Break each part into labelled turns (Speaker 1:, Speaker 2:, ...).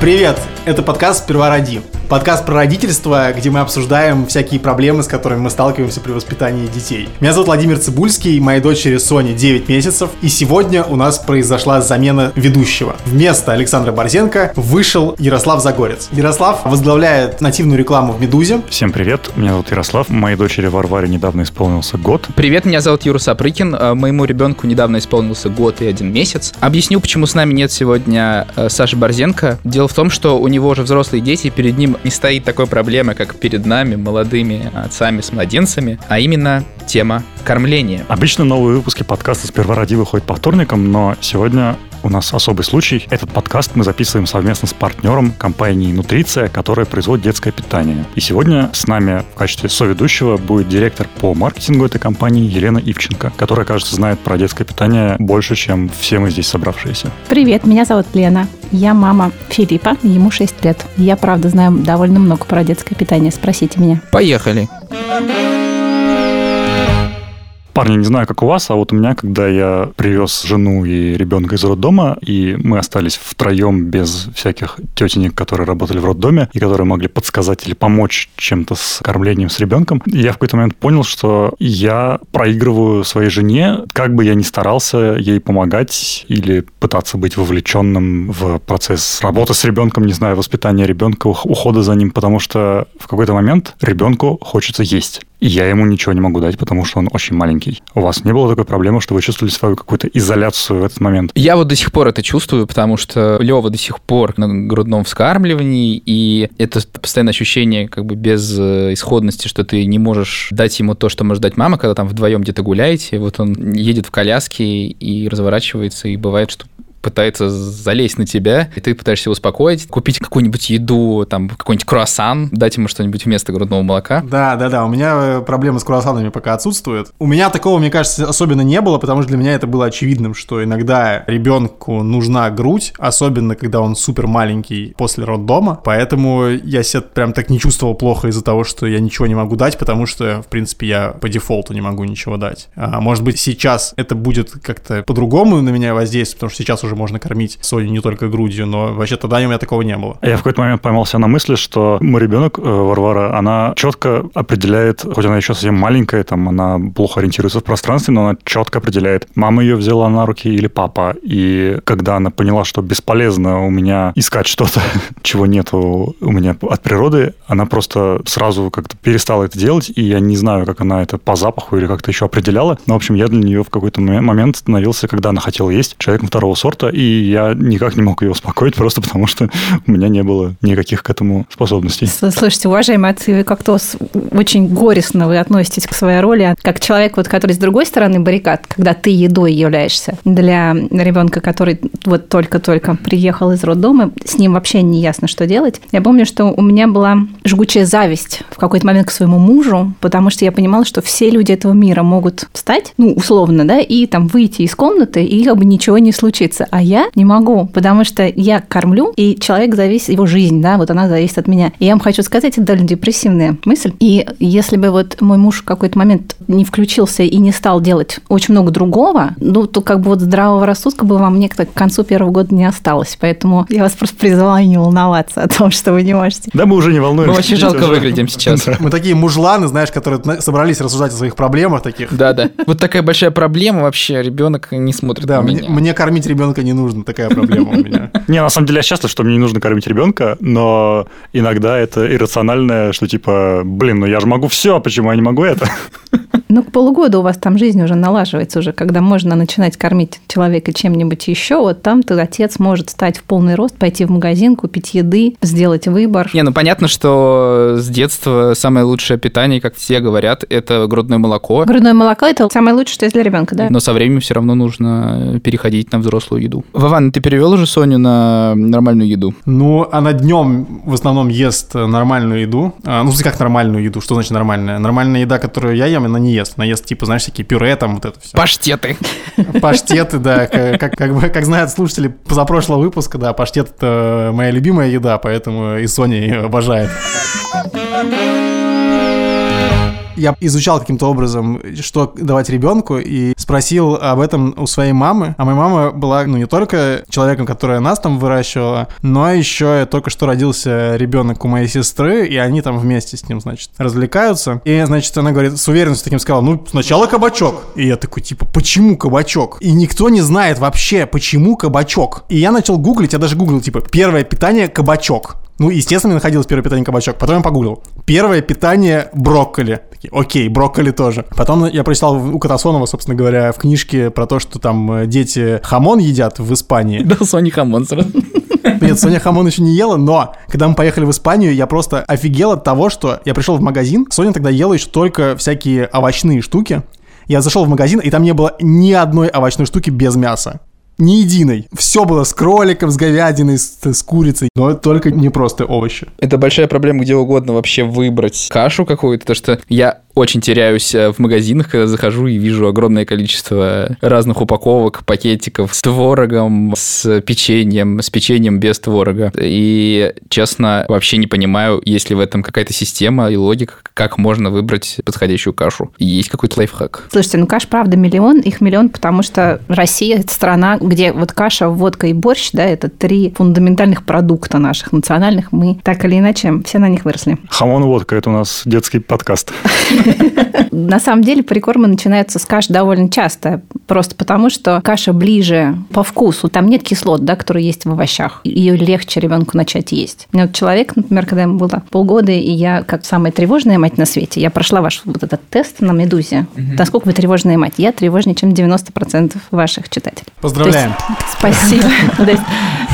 Speaker 1: Привет! Это подкаст «Сперва роди». Подкаст про родительство, где мы обсуждаем всякие проблемы, с которыми мы сталкиваемся при воспитании детей. Меня зовут Владимир Цибульский, моей дочери Соне 9 месяцев, и сегодня у нас произошла замена ведущего. Вместо Александра Борзенко вышел Ярослав Загорец. Ярослав возглавляет нативную рекламу в «Медузе».
Speaker 2: Всем привет, меня зовут Ярослав, моей дочери Варваре недавно исполнился год.
Speaker 3: Привет, меня зовут Юра Сапрыкин, э, моему ребенку недавно исполнился год и один месяц. Объясню, почему с нами нет сегодня э, Саши Борзенко. Дело в том, что у него уже взрослые дети, перед ним не стоит такой проблемы, как перед нами, молодыми отцами с младенцами, а именно тема кормления.
Speaker 2: Обычно новые выпуски подкаста «Сперва ради» выходят по вторникам, но сегодня у нас особый случай. Этот подкаст мы записываем совместно с партнером компании «Нутриция», которая производит детское питание. И сегодня с нами в качестве соведущего будет директор по маркетингу этой компании Елена Ивченко, которая, кажется, знает про детское питание больше, чем все мы здесь собравшиеся.
Speaker 4: Привет, меня зовут Лена. Я мама Филиппа, ему 6 лет. Я, правда, знаю довольно много про детское питание. Спросите меня.
Speaker 3: Поехали.
Speaker 2: Парни, не знаю, как у вас, а вот у меня, когда я привез жену и ребенка из роддома, и мы остались втроем без всяких тетенек, которые работали в роддоме, и которые могли подсказать или помочь чем-то с кормлением с ребенком, я в какой-то момент понял, что я проигрываю своей жене, как бы я ни старался ей помогать или пытаться быть вовлеченным в процесс работы с ребенком, не знаю, воспитания ребенка, ухода за ним, потому что в какой-то момент ребенку хочется есть. Я ему ничего не могу дать, потому что он очень маленький. У вас не было такой проблемы, что вы чувствовали свою какую-то изоляцию в этот момент?
Speaker 3: Я вот до сих пор это чувствую, потому что Лева до сих пор на грудном вскармливании, и это постоянное ощущение как бы без э, исходности, что ты не можешь дать ему то, что может дать мама, когда там вдвоем где-то гуляете, вот он едет в коляске и разворачивается, и бывает, что пытается залезть на тебя, и ты пытаешься его успокоить, купить какую-нибудь еду, там, какой-нибудь круассан, дать ему что-нибудь вместо грудного молока.
Speaker 1: Да, да, да, у меня э, проблемы с круассанами пока отсутствуют. У меня такого, мне кажется, особенно не было, потому что для меня это было очевидным, что иногда ребенку нужна грудь, особенно когда он супер маленький после роддома, поэтому я себя прям так не чувствовал плохо из-за того, что я ничего не могу дать, потому что, в принципе, я по дефолту не могу ничего дать. А, может быть, сейчас это будет как-то по-другому на меня воздействовать, потому что сейчас уже можно кормить Соню не только грудью, но вообще тогда у меня такого не было.
Speaker 2: Я в какой-то момент поймался на мысли, что мой ребенок, э, Варвара, она четко определяет, хоть она еще совсем маленькая, там она плохо ориентируется в пространстве, но она четко определяет, мама ее взяла на руки или папа. И когда она поняла, что бесполезно у меня искать что-то, чего нету у меня от природы, она просто сразу как-то перестала это делать, и я не знаю, как она это по запаху или как-то еще определяла. Но, в общем, я для нее в какой-то момент становился, когда она хотела есть, человеком второго сорта, сорта, и я никак не мог ее успокоить, просто потому что у меня не было никаких к этому способностей.
Speaker 4: Слушайте, уважаемые отцы, вы как-то очень горестно вы относитесь к своей роли, как человек, вот, который с другой стороны баррикад, когда ты едой являешься для ребенка, который вот только-только приехал из роддома, с ним вообще не ясно, что делать. Я помню, что у меня была жгучая зависть в какой-то момент к своему мужу, потому что я понимала, что все люди этого мира могут встать, ну, условно, да, и там выйти из комнаты, и как бы ничего не случится а я не могу, потому что я кормлю, и человек зависит, его жизнь, да, вот она зависит от меня. И я вам хочу сказать, это довольно депрессивная мысль. И если бы вот мой муж в какой-то момент не включился и не стал делать очень много другого, ну, то как бы вот здравого рассудка бы вам мне к концу первого года не осталось. Поэтому я вас просто призываю не волноваться о том, что вы не можете.
Speaker 2: Да, мы уже не волнуемся.
Speaker 3: Мы очень жалко выглядим сейчас.
Speaker 1: Мы такие мужланы, знаешь, которые собрались рассуждать о своих проблемах таких.
Speaker 3: Да, да. Вот такая большая проблема вообще, ребенок не смотрит
Speaker 1: да,
Speaker 3: на меня.
Speaker 1: Мне кормить ребенка ребенка не нужно, такая проблема у меня.
Speaker 2: Не, на самом деле я счастлив, что мне не нужно кормить ребенка, но иногда это иррациональное, что типа, блин, ну я же могу все, а почему я не могу это?
Speaker 4: Ну, к полугода у вас там жизнь уже налаживается уже, когда можно начинать кормить человека чем-нибудь еще, вот там ты отец может стать в полный рост, пойти в магазин, купить еды, сделать выбор.
Speaker 3: Не, ну понятно, что с детства самое лучшее питание, как все говорят, это грудное молоко.
Speaker 4: Грудное молоко – это самое лучшее, что есть для ребенка, да?
Speaker 3: Но со временем все равно нужно переходить на взрослую еду. Вован, ты перевел уже Соню на нормальную еду?
Speaker 1: Ну, она днем в основном ест нормальную еду. А, ну, как нормальную еду? Что значит нормальная? Нормальная еда, которую я ем, она не ест. Она ест, типа, знаешь, всякие пюре, там вот это все.
Speaker 3: Паштеты.
Speaker 1: Паштеты, да. Как, как, бы, как знают слушатели позапрошлого выпуска, да, паштет – это моя любимая еда, поэтому и Соня ее обожает я изучал каким-то образом, что давать ребенку, и спросил об этом у своей мамы, а моя мама была, ну, не только человеком, который нас там выращивала, но еще только что родился ребенок у моей сестры, и они там вместе с ним, значит, развлекаются. И, значит, она говорит, с уверенностью таким сказала, ну, сначала кабачок. И я такой, типа, почему кабачок? И никто не знает вообще, почему кабачок. И я начал гуглить, я даже гуглил, типа, первое питание кабачок. Ну, естественно, находилось первое питание кабачок. Потом я погуглил. Первое питание брокколи. Такие, окей, брокколи тоже. Потом я прочитал у Катасонова, собственно говоря, в книжке про то, что там э, дети хамон едят в Испании.
Speaker 3: Да, Соня хамон сразу.
Speaker 1: Нет, Соня хамон еще не ела, но когда мы поехали в Испанию, я просто офигел от того, что я пришел в магазин, Соня тогда ела еще только всякие овощные штуки. Я зашел в магазин, и там не было ни одной овощной штуки без мяса ни единой. Все было с кроликом, с говядиной, с, с курицей, но только не просто овощи.
Speaker 3: Это большая проблема где угодно вообще выбрать кашу какую-то, то что я очень теряюсь э, в магазинах, когда захожу и вижу огромное количество разных упаковок, пакетиков с творогом, с печеньем, с печеньем без творога. И, честно, вообще не понимаю, есть ли в этом какая-то система и логика, как можно выбрать подходящую кашу. Есть какой-то лайфхак?
Speaker 4: Слушайте, ну каш, правда, миллион. Их миллион, потому что Россия – это страна, где вот каша, водка и борщ, да, это три фундаментальных продукта наших национальных. Мы так или иначе все на них выросли.
Speaker 2: Хамон водка – это у нас детский подкаст.
Speaker 4: На самом деле прикормы начинаются с каш довольно часто, просто потому что каша ближе по вкусу. Там нет кислот, да, которые есть в овощах. Ее легче ребенку начать есть. У меня вот человек, например, когда ему было полгода, и я, как самая тревожная мать на свете, я прошла ваш вот этот тест на «Медузе». Угу. Насколько вы тревожная мать? Я тревожнее, чем 90% ваших читателей.
Speaker 1: Поздравляем.
Speaker 4: спасибо.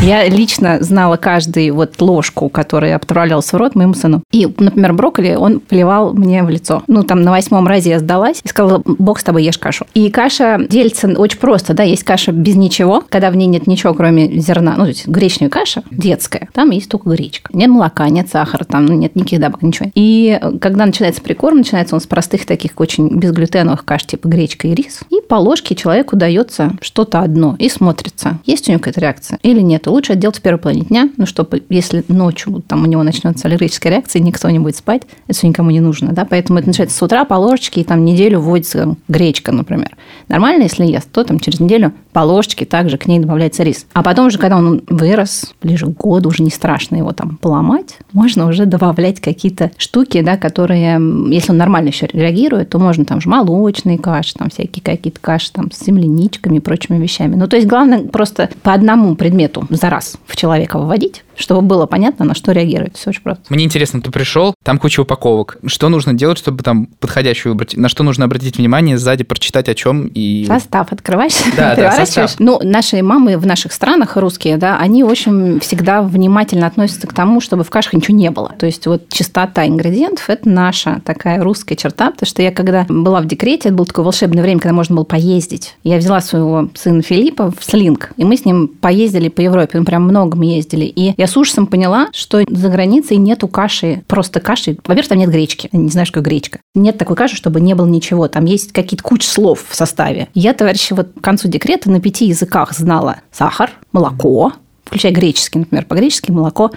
Speaker 4: Я лично знала каждую вот ложку, которая отправлялась в рот моему сыну. И, например, брокколи он плевал мне в лицо. Ну, там на восьмом разе я сдалась и сказала, бог с тобой, ешь кашу. И каша делится очень просто, да, есть каша без ничего, когда в ней нет ничего, кроме зерна, ну, то есть гречневая каша детская, там есть только гречка. Нет молока, нет сахара, там ну, нет никаких добавок, ничего. И когда начинается прикорм, начинается он с простых таких очень безглютеновых каш, типа гречка и рис. И по ложке человеку дается что-то одно и смотрится, есть у него какая-то реакция или нет. Лучше делать в первой половине дня, ну, чтобы если ночью там у него начнется аллергическая реакция, никто не будет спать, это все никому не нужно, да, поэтому это начинается с утра по ложечке, и там неделю вводится гречка, например. Нормально, если ест, то там через неделю по ложечке также к ней добавляется рис. А потом уже, когда он вырос, ближе к году, уже не страшно его там поломать, можно уже добавлять какие-то штуки, да, которые, если он нормально еще реагирует, то можно там же молочные каши, там всякие какие-то каши там с земляничками и прочими вещами. Ну, то есть главное просто по одному предмету за раз в человека выводить, чтобы было понятно, на что реагирует. Все очень просто.
Speaker 3: Мне интересно, ты пришел, там куча упаковок. Что нужно делать, чтобы там подходящую выбрать? На что нужно обратить внимание, сзади прочитать о чем и...
Speaker 4: Состав открываешь,
Speaker 3: да, да, состав.
Speaker 4: Ну, наши мамы в наших странах русские, да, они очень всегда внимательно относятся к тому, чтобы в кашах ничего не было. То есть вот чистота ингредиентов – это наша такая русская черта, потому что я когда была в декрете, это было такое волшебное время, когда можно было поездить. Я взяла своего сына Филиппа в слинг, и мы с ним поездили по Европе, мы прям много ездили. И я с ужасом поняла, что за границей нету каши, просто каши. Во-первых, там нет гречки. Не знаю, что гречка. Нет такой каши, чтобы не было ничего. Там есть какие-то куча слов в составе. Я, товарищи, вот к концу декрета на пяти языках знала сахар, молоко, включая греческий, например, по-гречески молоко,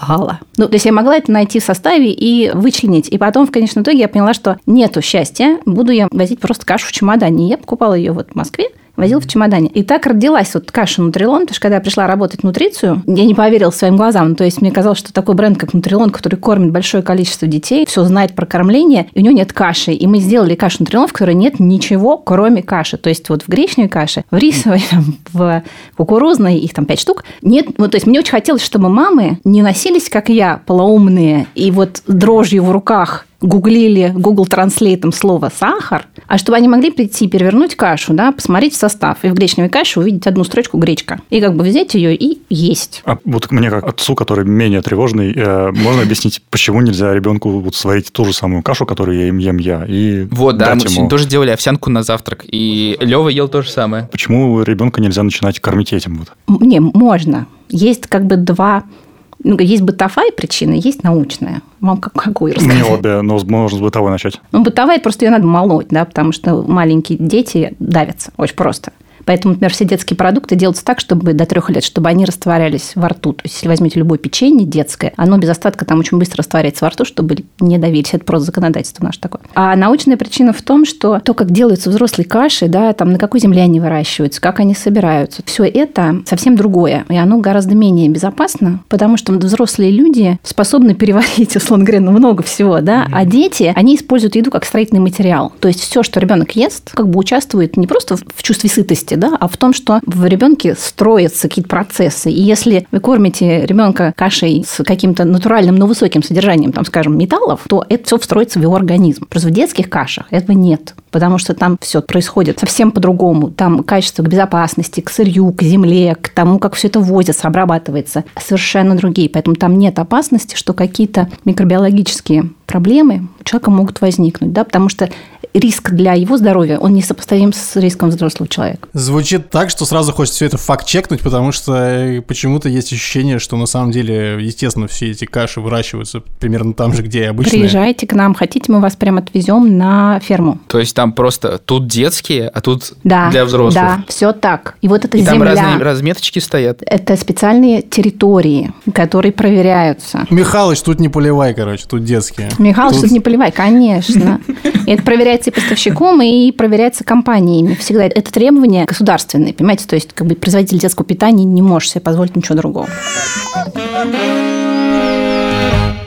Speaker 4: гала. Ну, то есть я могла это найти в составе и вычленить. И потом, в конечном итоге, я поняла, что нету счастья, буду я возить просто кашу в чемодане. Я покупала ее вот в Москве, возил в чемодане. И так родилась вот каша Нутрилон, потому что когда я пришла работать в нутрицию, я не поверила своим глазам. То есть мне казалось, что такой бренд, как Нутрилон, который кормит большое количество детей, все знает про кормление, и у него нет каши. И мы сделали кашу Нутрилон, в которой нет ничего, кроме каши. То есть вот в гречневой каше, в рисовой, в кукурузной, их там пять штук, нет. Вот, то есть мне очень хотелось, чтобы мамы не носились, как я, полоумные, и вот дрожью в руках гуглили Google Translate слово «сахар», а чтобы они могли прийти, перевернуть кашу, да, посмотреть в состав, и в гречневой каше увидеть одну строчку «гречка», и как бы взять ее и есть.
Speaker 2: А вот мне, как отцу, который менее тревожный, э, можно объяснить, почему нельзя ребенку вот сварить ту же самую кашу, которую я им ем я, и
Speaker 3: Вот, да, мы
Speaker 2: ему...
Speaker 3: тоже делали овсянку на завтрак, и Лева ел то же самое.
Speaker 2: Почему ребенка нельзя начинать кормить этим вот?
Speaker 4: Не, можно. Есть как бы два ну, есть бытовая причина, есть научная. Вам как, какую рассказать?
Speaker 2: Мне обе, но можно с бытовой начать.
Speaker 4: Ну, бытовая, просто ее надо молоть, да, потому что маленькие дети давятся очень просто. Поэтому, например, все детские продукты делаются так, чтобы до трех лет, чтобы они растворялись во рту. То есть, если возьмете любое печенье детское, оно без остатка там очень быстро растворяется во рту, чтобы не давить. Это просто законодательство наше такое. А научная причина в том, что то, как делаются взрослые каши, да, там на какой земле они выращиваются, как они собираются, все это совсем другое. И оно гораздо менее безопасно, потому что взрослые люди способны переварить, условно говоря, ну, много всего, да, а дети, они используют еду как строительный материал. То есть все, что ребенок ест, как бы участвует не просто в чувстве сытости, да, а в том, что в ребенке строятся какие-то процессы. И если вы кормите ребенка кашей с каким-то натуральным, но высоким содержанием, там, скажем, металлов, то это все встроится в его организм. Просто в детских кашах этого нет, потому что там все происходит совсем по-другому. Там качество к безопасности, к сырью, к земле, к тому, как все это возится, обрабатывается, совершенно другие. Поэтому там нет опасности, что какие-то микробиологические проблемы у человека могут возникнуть, да, потому что риск для его здоровья, он несопоставим с риском взрослого человека.
Speaker 1: Звучит так, что сразу хочется все это факт-чекнуть, потому что э, почему-то есть ощущение, что на самом деле, естественно, все эти каши выращиваются примерно там же, где и обычные.
Speaker 4: Приезжайте к нам, хотите, мы вас прям отвезем на ферму.
Speaker 3: То есть там просто тут детские, а тут
Speaker 4: да,
Speaker 3: для взрослых.
Speaker 4: Да, все так. И вот эта
Speaker 3: И
Speaker 4: земля.
Speaker 3: там разные разметочки стоят.
Speaker 4: Это специальные территории, которые проверяются.
Speaker 1: Михалыч, тут не поливай, короче, тут детские.
Speaker 4: Михалыч, тут... не поливай, конечно. Это проверяется и поставщиком, и проверяется компаниями. Всегда это требование государственное, понимаете? То есть, как бы производитель детского питания не может себе позволить ничего другого.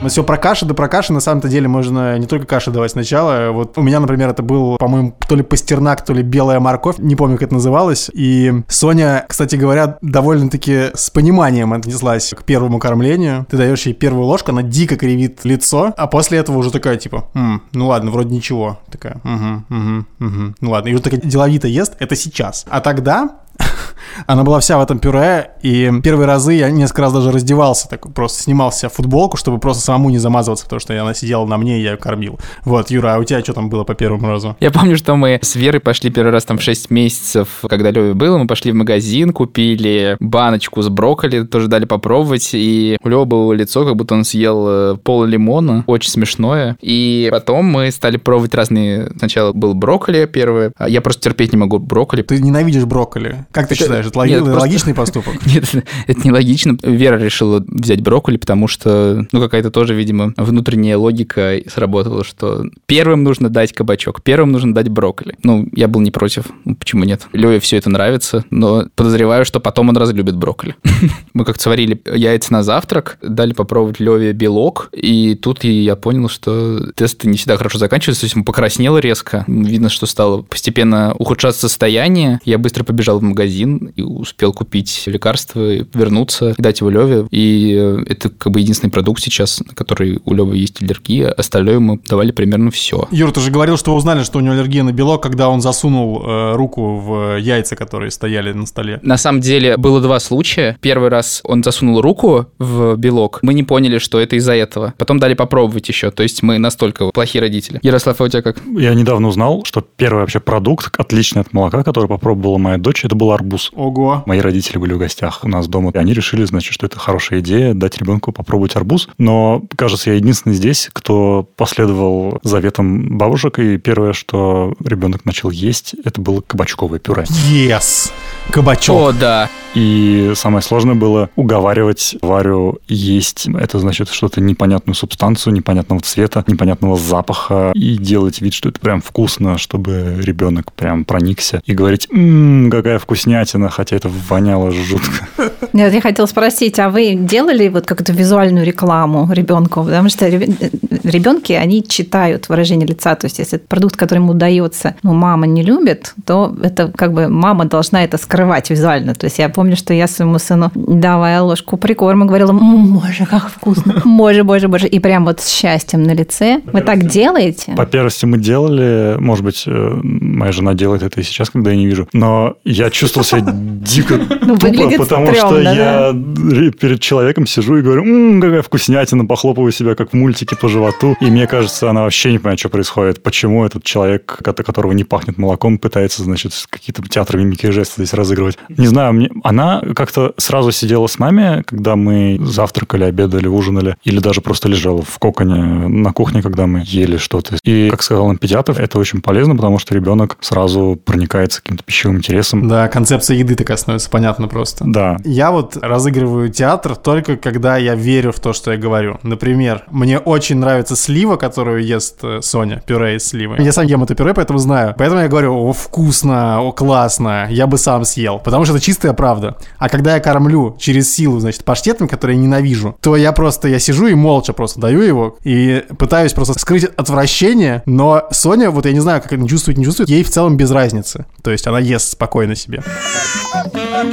Speaker 1: Но все про каши, да про каши на самом-то деле можно не только каши давать сначала. Вот у меня, например, это был, по-моему, то ли пастернак, то ли белая морковь, не помню, как это называлось. И Соня, кстати говоря, довольно-таки с пониманием отнеслась к первому кормлению. Ты даешь ей первую ложку, она дико кривит лицо, а после этого уже такая, типа, «М, ну ладно, вроде ничего. Такая, угу, угу, угу. Ну ладно, и вот такая деловито ест, это сейчас. А тогда она была вся в этом пюре, и первые разы я несколько раз даже раздевался, так просто снимал с себя футболку, чтобы просто самому не замазываться, потому что она сидела на мне, и я ее кормил. Вот, Юра, а у тебя что там было по первому разу?
Speaker 3: Я помню, что мы с Верой пошли первый раз там в 6 месяцев, когда Леви было, мы пошли в магазин, купили баночку с брокколи, тоже дали попробовать, и у Лёвы было лицо, как будто он съел э, пол лимона, очень смешное. И потом мы стали пробовать разные... Сначала был брокколи первое, а я просто терпеть не могу брокколи.
Speaker 1: Ты ненавидишь брокколи. Как ты
Speaker 3: Это-
Speaker 1: считаешь, это логи-
Speaker 3: Нет, просто-
Speaker 1: логичный поступок?
Speaker 3: Нет, это нелогично. Вера решила взять брокколи, потому что, ну, какая-то тоже, видимо, внутренняя логика сработала, что первым нужно дать кабачок, первым нужно дать брокколи. Ну, я был не против. Ну, Почему нет? Леве все это нравится, но подозреваю, что потом он разлюбит брокколи. Мы как сварили яйца на завтрак, дали попробовать Леве белок, и тут я понял, что тесты не всегда хорошо заканчиваются, то есть он покраснел резко. Видно, что стало постепенно ухудшаться состояние. Я быстро побежал в магазин и успел купить лекарства, вернуться, дать его Леве. И э, это как бы единственный продукт сейчас, на который у Левы есть аллергия. Остальное мы давали примерно все.
Speaker 1: Юр, ты же говорил, что вы узнали, что у него аллергия на белок, когда он засунул э, руку в яйца, которые стояли на столе.
Speaker 3: На самом деле было два случая. Первый раз он засунул руку в белок. Мы не поняли, что это из-за этого. Потом дали попробовать еще. То есть мы настолько плохие родители. Ярослав, а у тебя как?
Speaker 2: Я недавно узнал, что первый вообще продукт, отличный от молока, который попробовала моя дочь, это был арбуз.
Speaker 1: Ого.
Speaker 2: Мои родители были в гостях у нас дома, и они решили, значит, что это хорошая идея дать ребенку попробовать арбуз. Но, кажется, я единственный здесь, кто последовал заветам бабушек, и первое, что ребенок начал есть, это было кабачковое пюре.
Speaker 1: Yes. Кабачок.
Speaker 3: О, да.
Speaker 2: И самое сложное было уговаривать Варю есть. Это значит что-то непонятную субстанцию, непонятного цвета, непонятного запаха. И делать вид, что это прям вкусно, чтобы ребенок прям проникся. И говорить, ммм, какая вкуснятина, хотя это воняло жутко.
Speaker 4: Нет, я хотела спросить, а вы делали вот как-то визуальную рекламу ребенку? Потому что ребенки, они читают выражение лица. То есть, если это продукт, который ему удается, ну, мама не любит, то это как бы мама должна это скрывать визуально. То есть, я помню, что я своему сыну, давая ложку прикорма, говорила, «М, боже, как вкусно, боже, боже, боже. И прям вот с счастьем на лице. Вы так делаете?
Speaker 2: По первости мы делали, может быть, э, моя жена делает это и сейчас, когда я не вижу, но я чувствовал себя дико
Speaker 4: Ну,
Speaker 2: тупо, потому что я ре- перед человеком сижу и говорю, «М, какая вкуснятина, похлопываю себя, как в мультике по животу, и мне кажется, она вообще не понимает, что происходит, почему этот человек, от которого не пахнет молоком, пытается, значит, какие-то театры мимики и жесты здесь разыгрывать. Не знаю, мне, она она как-то сразу сидела с нами, когда мы завтракали, обедали, ужинали, или даже просто лежала в коконе на кухне, когда мы ели что-то. И, как сказал нам педиатр, это очень полезно, потому что ребенок сразу проникается каким-то пищевым интересом.
Speaker 1: Да, концепция еды такая становится понятна просто.
Speaker 2: Да.
Speaker 1: Я вот разыгрываю театр только когда я верю в то, что я говорю. Например, мне очень нравится слива, которую ест э, Соня, пюре из сливы. Я сам ем это пюре, поэтому знаю. Поэтому я говорю, о, вкусно, о, классно, я бы сам съел. Потому что это чистая правда. А когда я кормлю через силу, значит, паштетом, который я ненавижу, то я просто, я сижу и молча просто даю его и пытаюсь просто скрыть отвращение, но Соня, вот я не знаю, как она чувствует, не чувствует, ей в целом без разницы. То есть она ест спокойно себе. sobie.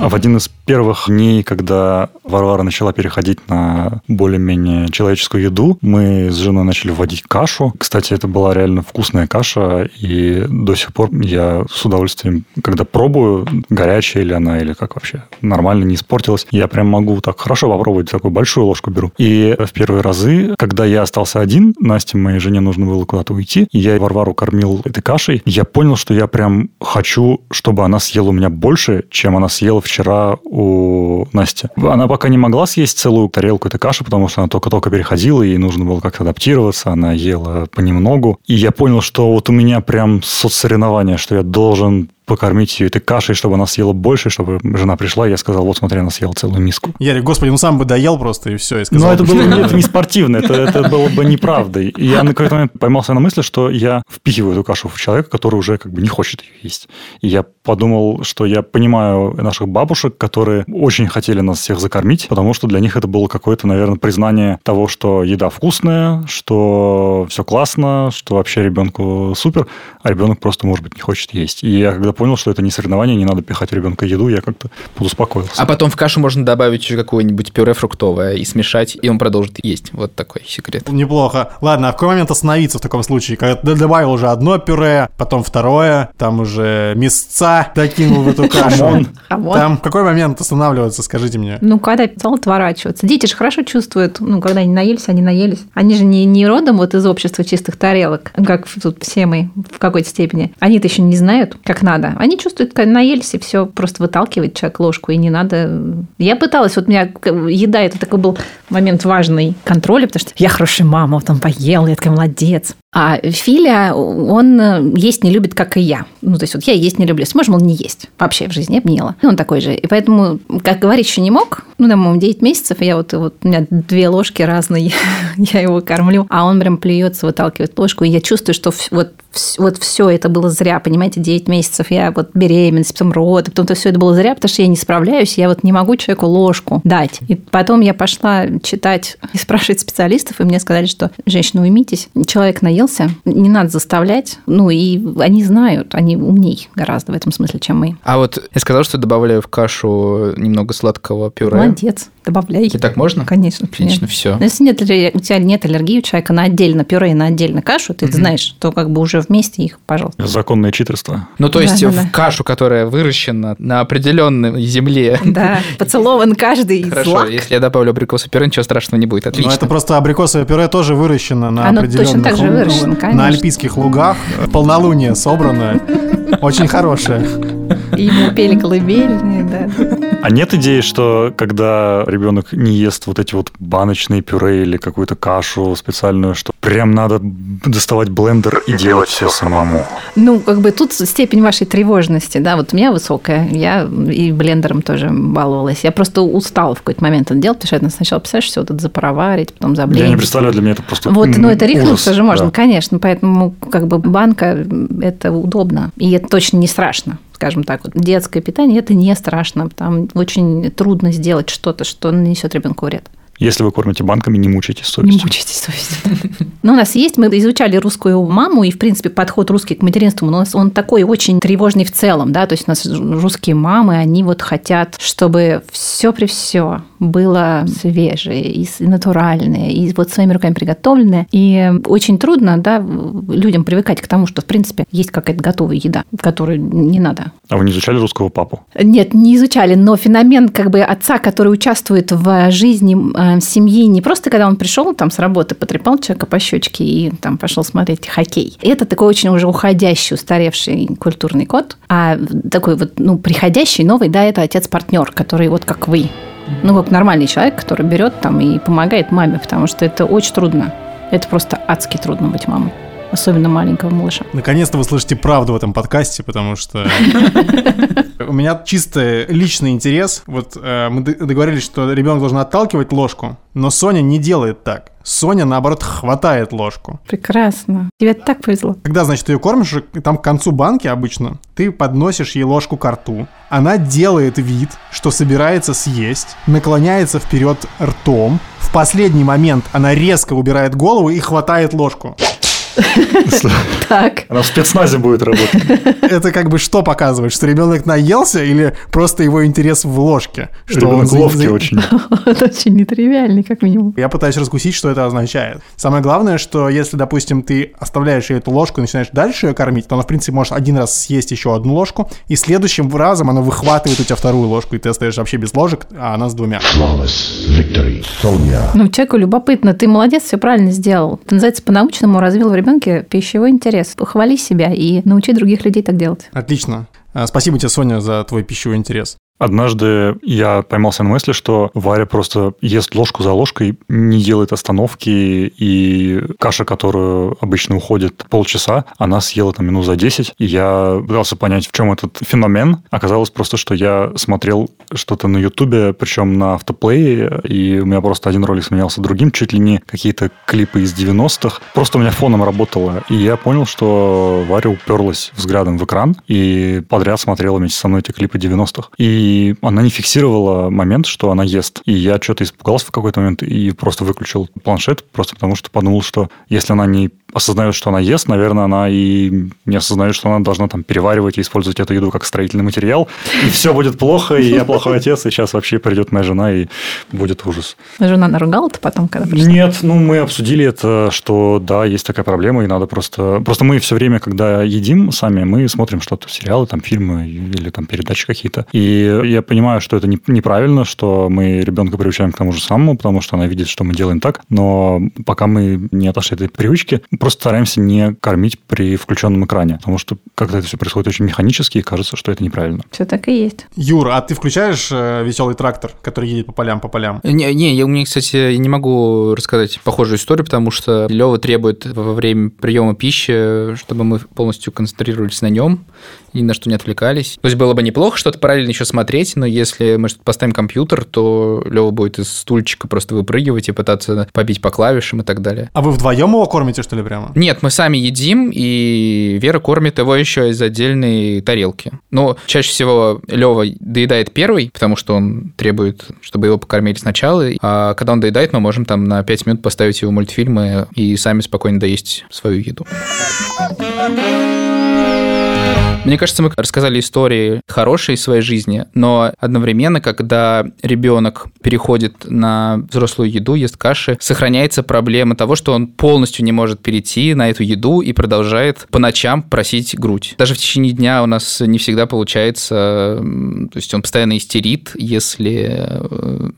Speaker 2: В один из первых дней, когда Варвара начала переходить на более-менее человеческую еду, мы с женой начали вводить кашу. Кстати, это была реально вкусная каша, и до сих пор я с удовольствием, когда пробую, горячая ли она, или как вообще, нормально, не испортилась, я прям могу так хорошо попробовать, такую большую ложку беру. И в первые разы, когда я остался один, Насте, моей жене, нужно было куда-то уйти, и я Варвару кормил этой кашей, я понял, что я прям хочу, чтобы она съела у меня больше, чем она съела вчера у Насти. Она пока не могла съесть целую тарелку этой каши, потому что она только-только переходила, ей нужно было как-то адаптироваться, она ела понемногу. И я понял, что вот у меня прям соцсоревнование, что я должен покормить ее этой кашей, чтобы она съела больше, чтобы жена пришла, и я сказал, вот смотри, она съела целую миску.
Speaker 1: Ярик, господи, ну сам бы доел просто, и все, и сказал.
Speaker 2: Но это было это не спортивно, это, это было бы неправдой. И я на какой-то момент поймался на мысли, что я впихиваю эту кашу в человека, который уже как бы не хочет ее есть. И я подумал, что я понимаю наших бабушек, которые очень хотели нас всех закормить, потому что для них это было какое-то, наверное, признание того, что еда вкусная, что все классно, что вообще ребенку супер, а ребенок просто, может быть, не хочет есть. И я когда понял, что это не соревнование, не надо пихать ребенка еду, я как-то подуспокоился.
Speaker 3: А потом в кашу можно добавить еще какое-нибудь пюре фруктовое и смешать, и он продолжит есть. Вот такой секрет.
Speaker 1: Неплохо. Ладно, а в какой момент остановиться в таком случае? Когда ты добавил уже одно пюре, потом второе, там уже мясца докинул в эту кашу. Там в какой момент останавливаться, скажите мне?
Speaker 4: Ну, когда стал отворачиваться. Дети же хорошо чувствуют, ну, когда они наелись, они наелись. Они же не, не родом вот из общества чистых тарелок, как тут все мы в какой-то степени. Они-то еще не знают, как надо. Они чувствуют, когда наелись, и все просто выталкивает человек ложку, и не надо... Я пыталась, вот у меня еда, это такой был момент важный контроля, потому что я хорошая мама, вот он поел, я такая молодец. А Филя, он э, есть не любит, как и я. Ну, то есть вот я есть не люблю. Сможем он не есть. Вообще в жизни ела. И он такой же. И поэтому, как говорить еще не мог, ну, там, ему 9 месяцев, я вот, вот у меня две ложки разные, я его кормлю, а он прям плюется, выталкивает ложку, и я чувствую, что вот, вот все это было зря, понимаете, 9 месяцев, я вот беременность, потом роды, потом то все это было зря, потому что я не справляюсь, я вот не могу человеку ложку дать. И потом я пошла читать и спрашивать специалистов, и мне сказали, что, женщина, уймитесь, человек наелся, не надо заставлять, ну, и они знают, они умней гораздо в этом смысле, чем мы.
Speaker 3: А вот я сказал, что добавляю в кашу немного сладкого пюре.
Speaker 4: Молодец, добавляй.
Speaker 3: И так можно?
Speaker 4: Конечно.
Speaker 3: Отлично,
Speaker 4: конечно.
Speaker 3: все.
Speaker 4: Но если нет, у тебя нет аллергии у человека на отдельно пюре и на отдельно кашу, ты
Speaker 3: Мгм.
Speaker 4: знаешь, то как бы уже вместе их, пожалуйста.
Speaker 2: Законное читерство.
Speaker 3: Ну, то есть
Speaker 4: Да-да-да.
Speaker 3: в кашу, которая выращена на определенной земле.
Speaker 4: Да, поцелован каждый из
Speaker 3: Хорошо,
Speaker 4: злак.
Speaker 3: если я добавлю абрикосовый пюре, ничего страшного не будет.
Speaker 1: Ну,
Speaker 3: Отлично.
Speaker 1: это просто абрикосовое пюре тоже выращено на
Speaker 4: Оно
Speaker 1: определенных...
Speaker 4: точно так же выращено, конечно.
Speaker 1: На альпийских лугах. В Полнолуние собрано. Очень хорошее.
Speaker 4: И ему пели колыбельные, да.
Speaker 2: А нет идеи, что когда ребенок не ест вот эти вот баночные пюре или какую-то кашу специальную, что прям надо доставать блендер и делать все самому?
Speaker 4: Ну, как бы тут степень вашей тревожности, да, вот у меня высокая, я и блендером тоже баловалась. Я просто устала в какой-то момент это делать, потому что это сначала, представляешь, все вот это запароварить, потом заблендить.
Speaker 2: Я не представляю, для меня это просто
Speaker 4: Вот, ну это рехнуться же можно,
Speaker 2: да.
Speaker 4: конечно, поэтому как бы банка – это удобно, и это точно не страшно скажем так, вот детское питание это не страшно, там очень трудно сделать что-то, что нанесет ребенку вред.
Speaker 2: Если вы кормите банками, не мучайтесь
Speaker 4: Не
Speaker 2: совестью.
Speaker 4: мучайтесь совестью. Ну, у нас есть, мы изучали русскую маму, и, в принципе, подход русский к материнству, но у нас он такой очень тревожный в целом, да, то есть у нас русские мамы, они вот хотят, чтобы все при все было свежее и натуральное, и вот своими руками приготовленное. И очень трудно да, людям привыкать к тому, что, в принципе, есть какая-то готовая еда, которую не надо.
Speaker 2: А вы не изучали русского папу?
Speaker 4: Нет, не изучали, но феномен как бы отца, который участвует в жизни э, семьи не просто когда он пришел там с работы, потрепал человека по щечке и там пошел смотреть хоккей. Это такой очень уже уходящий, устаревший культурный код, а такой вот, ну, приходящий, новый, да, это отец-партнер, который вот как вы. Ну, как нормальный человек, который берет там и помогает маме, потому что это очень трудно. Это просто адски трудно быть мамой особенно маленького малыша.
Speaker 1: Наконец-то вы слышите правду в этом подкасте, потому что у меня чисто личный интерес. Вот э, мы договорились, что ребенок должен отталкивать ложку, но Соня не делает так. Соня, наоборот, хватает ложку.
Speaker 4: Прекрасно. Тебе так повезло.
Speaker 1: Когда, значит, ты ее кормишь, там к концу банки обычно, ты подносишь ей ложку к рту. Она делает вид, что собирается съесть, наклоняется вперед ртом. В последний момент она резко убирает голову и хватает ложку.
Speaker 4: Так.
Speaker 2: Она в спецназе будет работать.
Speaker 1: Это как бы что показывает? Что ребенок наелся или просто его интерес в ложке? Что
Speaker 2: он ловкий очень.
Speaker 4: Это очень нетривиальный, как минимум.
Speaker 1: Я пытаюсь раскусить, что это означает. Самое главное, что если, допустим, ты оставляешь ей эту ложку и начинаешь дальше ее кормить, то она, в принципе, может один раз съесть еще одну ложку, и следующим разом она выхватывает у тебя вторую ложку, и ты остаешься вообще без ложек, а она с двумя.
Speaker 4: Ну, человеку любопытно. Ты молодец, все правильно сделал. Это называется по-научному развил в ребенке пищевой интерес. Похвали себя и научи других людей так делать.
Speaker 1: Отлично. А, спасибо тебе, Соня, за твой пищевой интерес.
Speaker 2: Однажды я поймался на мысли, что Варя просто ест ложку за ложкой, не делает остановки, и каша, которую обычно уходит полчаса, она съела там минут за 10. И я пытался понять, в чем этот феномен. Оказалось просто, что я смотрел что-то на Ютубе, причем на автоплее, и у меня просто один ролик сменялся другим, чуть ли не какие-то клипы из 90-х. Просто у меня фоном работало. И я понял, что Варя уперлась взглядом в экран и подряд смотрела вместе со мной эти клипы 90-х. И и она не фиксировала момент, что она ест. И я что-то испугался в какой-то момент и просто выключил планшет, просто потому что подумал, что если она не осознает, что она ест, наверное, она и не осознает, что она должна там переваривать и использовать эту еду как строительный материал, и все будет плохо, и я плохой отец, и сейчас вообще придет моя жена, и будет ужас.
Speaker 4: Жена наругала-то потом, когда пришла?
Speaker 2: Нет, ну, мы обсудили это, что да, есть такая проблема, и надо просто... Просто мы все время, когда едим сами, мы смотрим что-то, сериалы, там, фильмы или там передачи какие-то, и я понимаю, что это не, неправильно, что мы ребенка приучаем к тому же самому, потому что она видит, что мы делаем так, но пока мы не отошли от этой привычки, просто стараемся не кормить при включенном экране, потому что когда это все происходит очень механически, и кажется, что это неправильно.
Speaker 4: Все так и есть.
Speaker 1: Юра, а ты включаешь э, веселый трактор, который едет по полям, по полям?
Speaker 3: Не, не я, у меня, кстати, не могу рассказать похожую историю, потому что Лева требует во время приема пищи, чтобы мы полностью концентрировались на нем, ни на что не отвлекались. То есть было бы неплохо что-то параллельно еще смотреть, но если мы поставим компьютер, то Лева будет из стульчика просто выпрыгивать и пытаться побить по клавишам и так далее.
Speaker 1: А вы вдвоем его кормите, что ли, прямо?
Speaker 3: Нет, мы сами едим, и Вера кормит его еще из отдельной тарелки. Но чаще всего Лева доедает первый, потому что он требует, чтобы его покормили сначала, а когда он доедает, мы можем там на 5 минут поставить его мультфильмы и сами спокойно доесть свою еду. Мне кажется, мы рассказали истории хорошие из своей жизни, но одновременно, когда ребенок переходит на взрослую еду, ест каши, сохраняется проблема того, что он полностью не может перейти на эту еду и продолжает по ночам просить грудь. Даже в течение дня у нас не всегда получается, то есть он постоянно истерит, если э,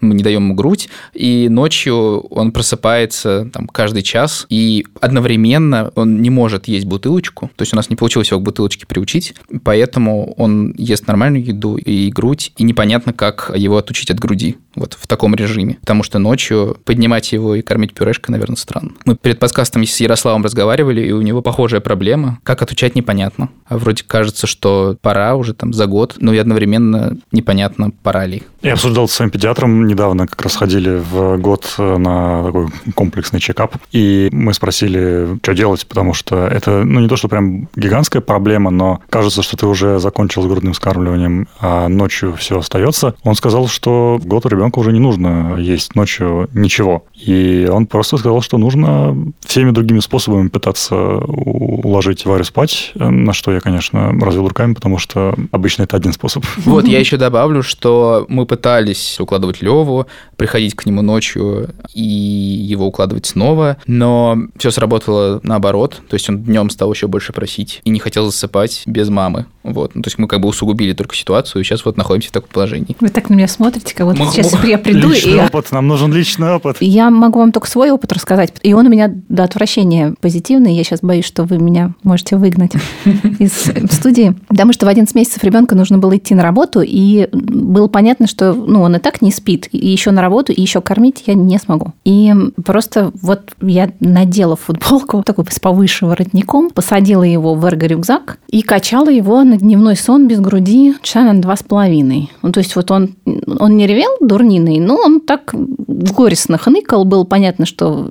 Speaker 3: мы не даем ему грудь, и ночью он просыпается там каждый час, и одновременно он не может есть бутылочку, то есть у нас не получилось его к бутылочке бутылочки приучить, поэтому он ест нормальную еду и грудь, и непонятно, как его отучить от груди вот в таком режиме. Потому что ночью поднимать его и кормить пюрешкой, наверное, странно. Мы перед подкастом с Ярославом разговаривали, и у него похожая проблема. Как отучать, непонятно. А вроде кажется, что пора уже там за год, но и одновременно непонятно, пора ли.
Speaker 2: Я обсуждал с своим педиатром недавно, как раз ходили в год на такой комплексный чекап, и мы спросили, что делать, потому что это, ну, не то, что прям гигантская проблема, проблема, но кажется, что ты уже закончил с грудным скармливанием, а ночью все остается, он сказал, что год ребенку уже не нужно есть ночью ничего. И он просто сказал, что нужно всеми другими способами пытаться уложить Варю спать, на что я, конечно, развел руками, потому что обычно это один способ.
Speaker 3: Вот, я еще добавлю, что мы пытались укладывать Леву, приходить к нему ночью и его укладывать снова, но все сработало наоборот, то есть он днем стал еще больше просить и не хотел засыпать без мамы. Вот. Ну, то есть мы как бы усугубили только ситуацию, и сейчас вот находимся в таком положении.
Speaker 4: Вы так на меня смотрите, как вот
Speaker 2: Мы-
Speaker 4: сейчас я приду
Speaker 2: личный
Speaker 4: и...
Speaker 2: опыт, нам нужен личный опыт.
Speaker 4: Я могу вам только свой опыт рассказать. И он у меня до отвращения позитивный. Я сейчас боюсь, что вы меня можете выгнать из студии. Потому что в 11 месяцев ребенка нужно было идти на работу, и было понятно, что ну, он и так не спит, и еще на работу, и еще кормить я не смогу. И просто вот я надела футболку, такой с повыше воротником, посадила его в эрго-рюкзак и качала его на дневной сон без груди часа на два с половиной. Ну, то есть вот он, он не ревел дурниной, но он так горестно хныкал. Было понятно, что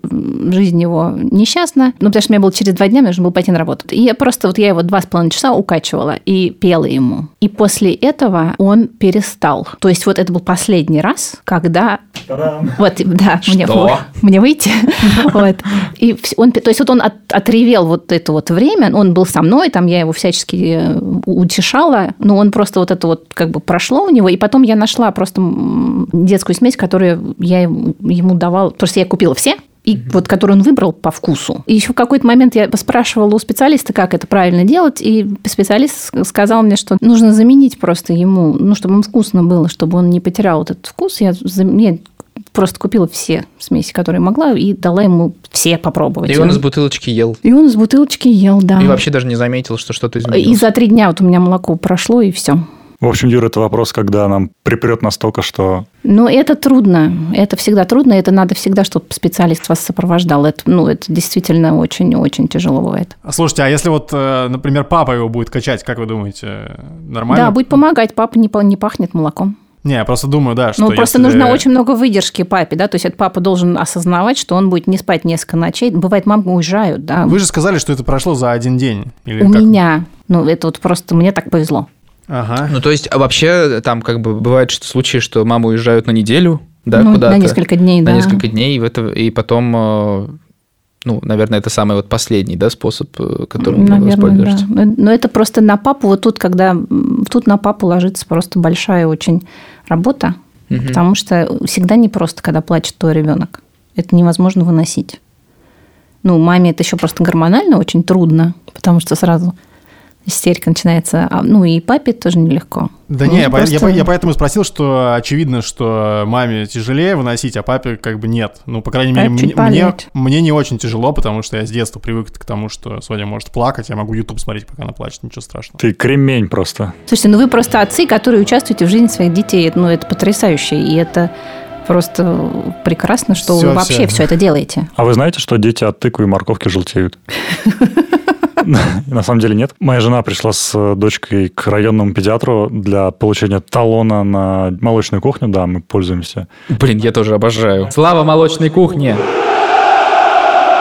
Speaker 4: жизнь его несчастна. Ну, потому что у меня было через два дня, мне нужно было пойти на работу. И я просто, вот я его два с половиной часа укачивала и пела ему. И после этого он перестал. То есть вот это был последний раз, когда... Вот, да, мне,
Speaker 3: Что?
Speaker 4: мне выйти. Вот. И он, то есть вот он от- отревел вот это вот время, он был со мной, там я его всячески э, утешала, но он просто вот это вот как бы прошло у него, и потом я нашла просто детскую смесь, которую я ему давала, просто я купила все, и вот который он выбрал по вкусу. И еще в какой-то момент я спрашивала у специалиста, как это правильно делать, и специалист сказал мне, что нужно заменить просто ему, ну, чтобы ему вкусно было, чтобы он не потерял вот этот вкус. Я, я просто купила все смеси, которые могла, и дала ему все попробовать.
Speaker 3: И он из бутылочки ел.
Speaker 4: И он из бутылочки ел, да.
Speaker 3: И вообще даже не заметил, что что-то
Speaker 4: И
Speaker 3: изменилось.
Speaker 4: за три дня вот у меня молоко прошло, и все.
Speaker 2: В общем, Юра, это вопрос, когда нам припрет настолько, что
Speaker 4: Но это трудно. Это всегда трудно. Это надо всегда, чтобы специалист вас сопровождал. Это, ну, это действительно очень-очень тяжело бывает.
Speaker 1: А Слушайте, а если вот, э, например, папа его будет качать, как вы думаете, нормально?
Speaker 4: Да, будет помогать. Папа не, не пахнет молоком.
Speaker 1: Не, я просто думаю, да, что
Speaker 4: Ну, просто
Speaker 1: если-
Speaker 4: нужно очень много выдержки папе, да, то есть этот папа должен осознавать, что он будет не спать несколько ночей. Бывает, мамы уезжают, да.
Speaker 1: Вы же сказали, что это прошло за один день. Или
Speaker 4: У
Speaker 1: как?
Speaker 4: меня, ну, это вот просто мне так повезло.
Speaker 1: Ага.
Speaker 3: Ну, то есть, а вообще, там как бы бывают что- случаи, что мамы уезжают на неделю, да,
Speaker 4: ну,
Speaker 3: куда-то.
Speaker 4: на несколько дней,
Speaker 3: на
Speaker 4: да.
Speaker 3: несколько дней, и, это, и потом, э, ну, наверное, это самый вот последний, да, способ, э, которым вы
Speaker 4: Наверное,
Speaker 3: воспользуешься.
Speaker 4: да. Но это просто на папу, вот тут, когда тут на папу ложится просто большая очень работа,
Speaker 3: Мгм.
Speaker 4: потому что всегда непросто, когда плачет твой ребенок. Это невозможно выносить. Ну, маме это еще просто гормонально очень трудно, потому что сразу истерика начинается. А, ну, и папе тоже нелегко.
Speaker 1: Да
Speaker 4: Ну,
Speaker 1: не, я, по-
Speaker 4: просто-
Speaker 1: я по- я поэтому спросил, что очевидно, что маме тяжелее выносить, а папе как бы нет. Ну, по крайней мере,
Speaker 4: Папе
Speaker 1: мне, мне, мне не очень тяжело, потому что я с детства привык к тому, что Соня может плакать, я могу YouTube смотреть, пока она плачет, ничего страшного.
Speaker 2: ты кремень просто.
Speaker 4: Слушайте, ну вы просто отцы, которые участвуете в жизни своих детей. Ну, это потрясающе. И это просто прекрасно, что
Speaker 1: Всё,
Speaker 4: вы вообще
Speaker 1: всё.
Speaker 4: все это делаете.
Speaker 2: А вы знаете, что дети от тыквы и морковки желтеют? На самом деле нет. Моя жена пришла с дочкой к районному педиатру для получения талона на молочную кухню. Да, мы пользуемся.
Speaker 3: Блин, я тоже обожаю. Слава молочной кухне!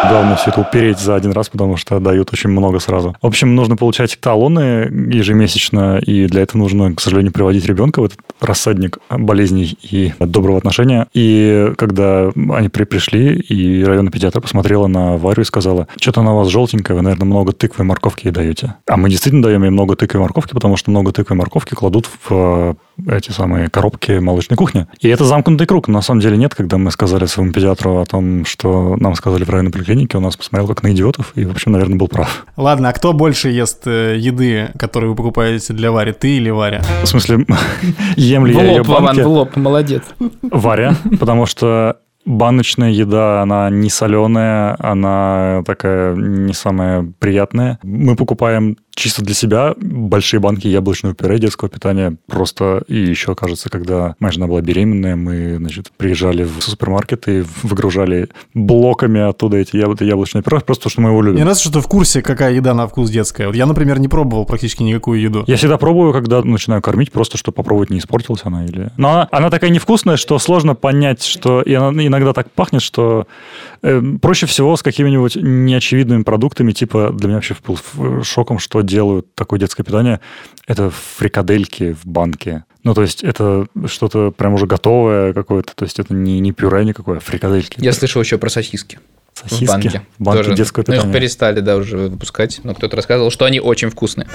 Speaker 2: Главное все это упереть за один раз, потому что дают очень много сразу. В общем, нужно получать талоны ежемесячно, и для этого нужно, к сожалению, приводить ребенка в этот рассадник болезней и доброго отношения. И когда они при- пришли, и районный педиатр посмотрела на Варю и сказала, что-то она у вас желтенькая, вы, наверное, много тыквы и морковки ей даете. А мы действительно даем ей много тыквы и морковки, потому что много тыквы и морковки кладут в э, эти самые коробки молочной кухни. И это замкнутый круг. На самом деле нет, когда мы сказали своему педиатру о том, что нам сказали в районной поликлинике, он нас посмотрел как на идиотов, и, в общем, наверное, был прав.
Speaker 1: Ладно, а кто больше ест э, еды, которую вы покупаете для Вари, ты или Варя?
Speaker 2: В смысле, ем ли я ее банки?
Speaker 3: в лоб, молодец.
Speaker 2: Варя, потому что баночная еда, она не соленая, она такая не самая приятная. Мы покупаем чисто для себя большие банки яблочного пюре детского питания. Просто и еще, кажется, когда моя жена была беременная, мы, значит, приезжали в супермаркет и выгружали блоками оттуда эти яб- яблочные пюре, просто потому что мы его
Speaker 1: Мне
Speaker 2: любим.
Speaker 1: нравится, что ты в курсе, какая еда на вкус детская. Вот я, например, не пробовал практически никакую еду.
Speaker 2: Я всегда пробую, когда начинаю кормить, просто чтобы попробовать, не испортилась она или... Но она, она такая невкусная, что сложно понять, что... И она иногда так пахнет, что э, проще всего с какими-нибудь неочевидными продуктами, типа для меня вообще был ф- шоком, что делают такое детское питание, это фрикадельки в банке. Ну, то есть это что-то прям уже готовое какое-то, то есть это не, не пюре никакое, а фрикадельки.
Speaker 3: Я слышал еще про сосиски.
Speaker 2: Сосиски
Speaker 3: в банке.
Speaker 2: в банке
Speaker 3: Тоже.
Speaker 2: детского
Speaker 3: Ну,
Speaker 2: питания.
Speaker 3: их перестали, да, уже выпускать. Но кто-то рассказывал, что они очень вкусные.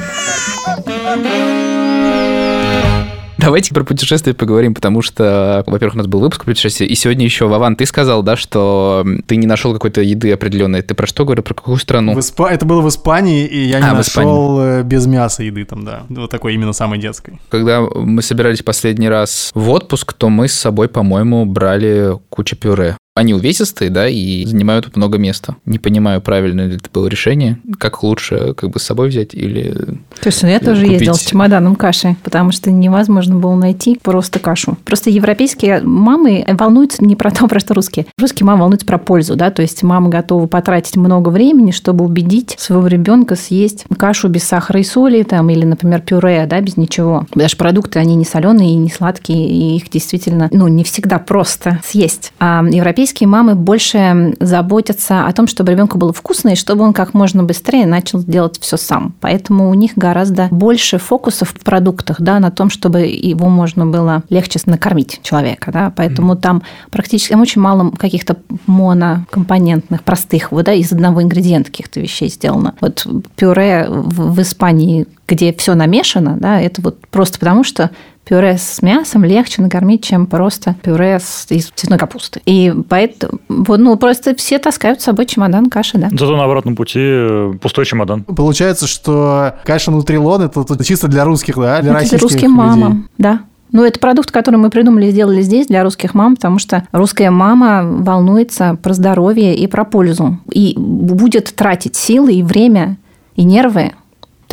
Speaker 3: Давайте про путешествия поговорим, потому что, во-первых, у нас был выпуск путешествия, и сегодня еще, Вован, ты сказал, да, что ты не нашел какой-то еды определенной. Ты про что говорил, про какую страну?
Speaker 1: В Испа- Это было в Испании, и я не
Speaker 3: А, в Испании.
Speaker 1: нашел э, без мяса еды там, да. Вот такой именно самой детской.
Speaker 3: Когда мы собирались последний раз в отпуск, то мы с собой, по-моему, брали кучу пюре. Они увесистые, да, и занимают много места. Не понимаю, правильно ли это было решение. Как лучше, как бы с собой взять или...
Speaker 4: Слушай, ну я тоже
Speaker 3: Купить.
Speaker 4: ездила с чемоданом каши, потому что невозможно было найти просто кашу. Просто европейские мамы волнуются не про то, про что русские. Русские мамы волнуются про пользу, да, то есть мама готова потратить много времени, чтобы убедить своего ребенка съесть кашу без сахара и соли, там, или, например, пюре, да, без ничего. Даже продукты, они не соленые и не сладкие, и их действительно, ну, не всегда просто съесть. А европейские мамы больше заботятся о том, чтобы ребенку было вкусно, и чтобы он как можно быстрее начал делать все сам. Поэтому у них гораздо больше фокусов в продуктах, да, на том, чтобы его можно было легче накормить человека, да, поэтому там практически там очень мало каких-то монокомпонентных, простых, вот, да, из одного ингредиента каких-то вещей сделано. Вот пюре в, в Испании, где все намешано, да, это вот просто потому, что пюре с мясом легче накормить, чем просто пюре из цветной капусты. И поэтому, вот, ну, просто все таскают с собой чемодан каши, да.
Speaker 2: Зато на обратном пути э, пустой чемодан.
Speaker 1: Получается, что каша нутрилон это чисто для русских, да? Для
Speaker 4: Это
Speaker 1: российских
Speaker 4: русским
Speaker 1: людей.
Speaker 4: мамам, да. Ну, это продукт, который мы придумали и сделали здесь для русских мам, потому что русская мама волнуется про здоровье и про пользу. И будет тратить силы и время, и нервы,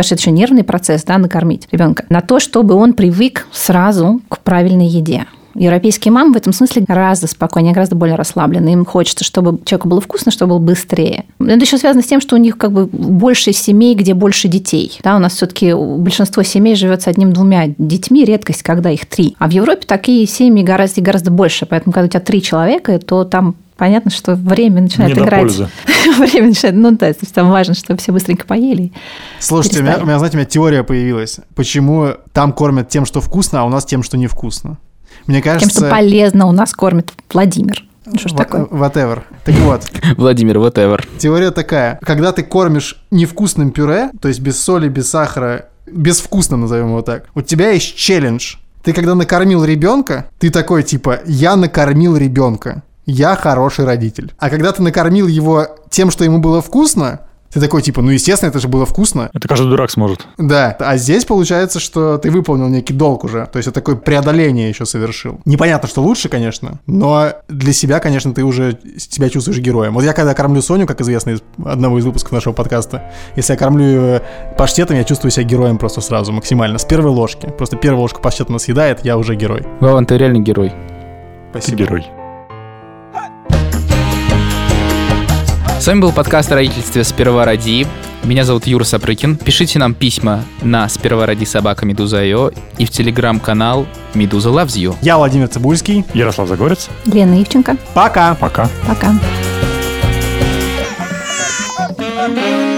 Speaker 4: потому что это еще нервный процесс, да, накормить ребенка, на то, чтобы он привык сразу к правильной еде. Европейские мамы в этом смысле гораздо спокойнее, гораздо более расслаблены. Им хочется, чтобы человеку было вкусно, чтобы было быстрее. Это еще связано с тем, что у них как бы больше семей, где больше детей. Да, у нас все-таки большинство семей живет с одним-двумя детьми, редкость, когда их три. А в Европе такие семьи гораздо, гораздо больше. Поэтому, когда у тебя три человека, то там понятно, что время начинает
Speaker 2: Не до
Speaker 4: играть.
Speaker 2: пользы.
Speaker 4: время начинает, ну да, то есть там важно, чтобы все быстренько поели.
Speaker 1: Слушайте, у меня, у меня, знаете, у меня теория появилась. Почему там кормят тем, что вкусно, а у нас тем, что невкусно? Мне
Speaker 4: Тем,
Speaker 1: кажется...
Speaker 4: что полезно у нас кормит Владимир. Что ж такое?
Speaker 1: Whatever. Так вот,
Speaker 3: Владимир, whatever.
Speaker 1: теория такая. Когда ты кормишь невкусным пюре, то есть без соли, без сахара, безвкусным, назовем его так, у тебя есть челлендж. Ты когда накормил ребенка, ты такой типа, я накормил ребенка, я хороший родитель. А когда ты накормил его тем, что ему было вкусно, ты такой типа, ну естественно, это же было вкусно.
Speaker 2: Это каждый дурак сможет.
Speaker 1: Да, а здесь получается, что ты выполнил некий долг уже. То есть это такое преодоление еще совершил. Непонятно, что лучше, конечно, но для себя, конечно, ты уже себя чувствуешь героем. Вот я когда кормлю Соню, как известно из одного из выпусков нашего подкаста, если я кормлю ее паштетом, я чувствую себя героем просто сразу, максимально. С первой ложки. Просто первая ложка паштета она съедает, я уже герой.
Speaker 3: Вован, ты реально герой.
Speaker 2: Ты
Speaker 1: Спасибо.
Speaker 2: герой.
Speaker 3: Вами был подкаст о родительстве «Сперва ради». Меня зовут Юра Сапрыкин. Пишите нам письма на сперва ради собака Медуза.io и в телеграм-канал Медуза Loves You.
Speaker 1: Я Владимир Цибульский.
Speaker 2: Ярослав Загорец.
Speaker 4: Лена Ивченко.
Speaker 1: Пока!
Speaker 2: Пока.
Speaker 4: Пока.
Speaker 5: You.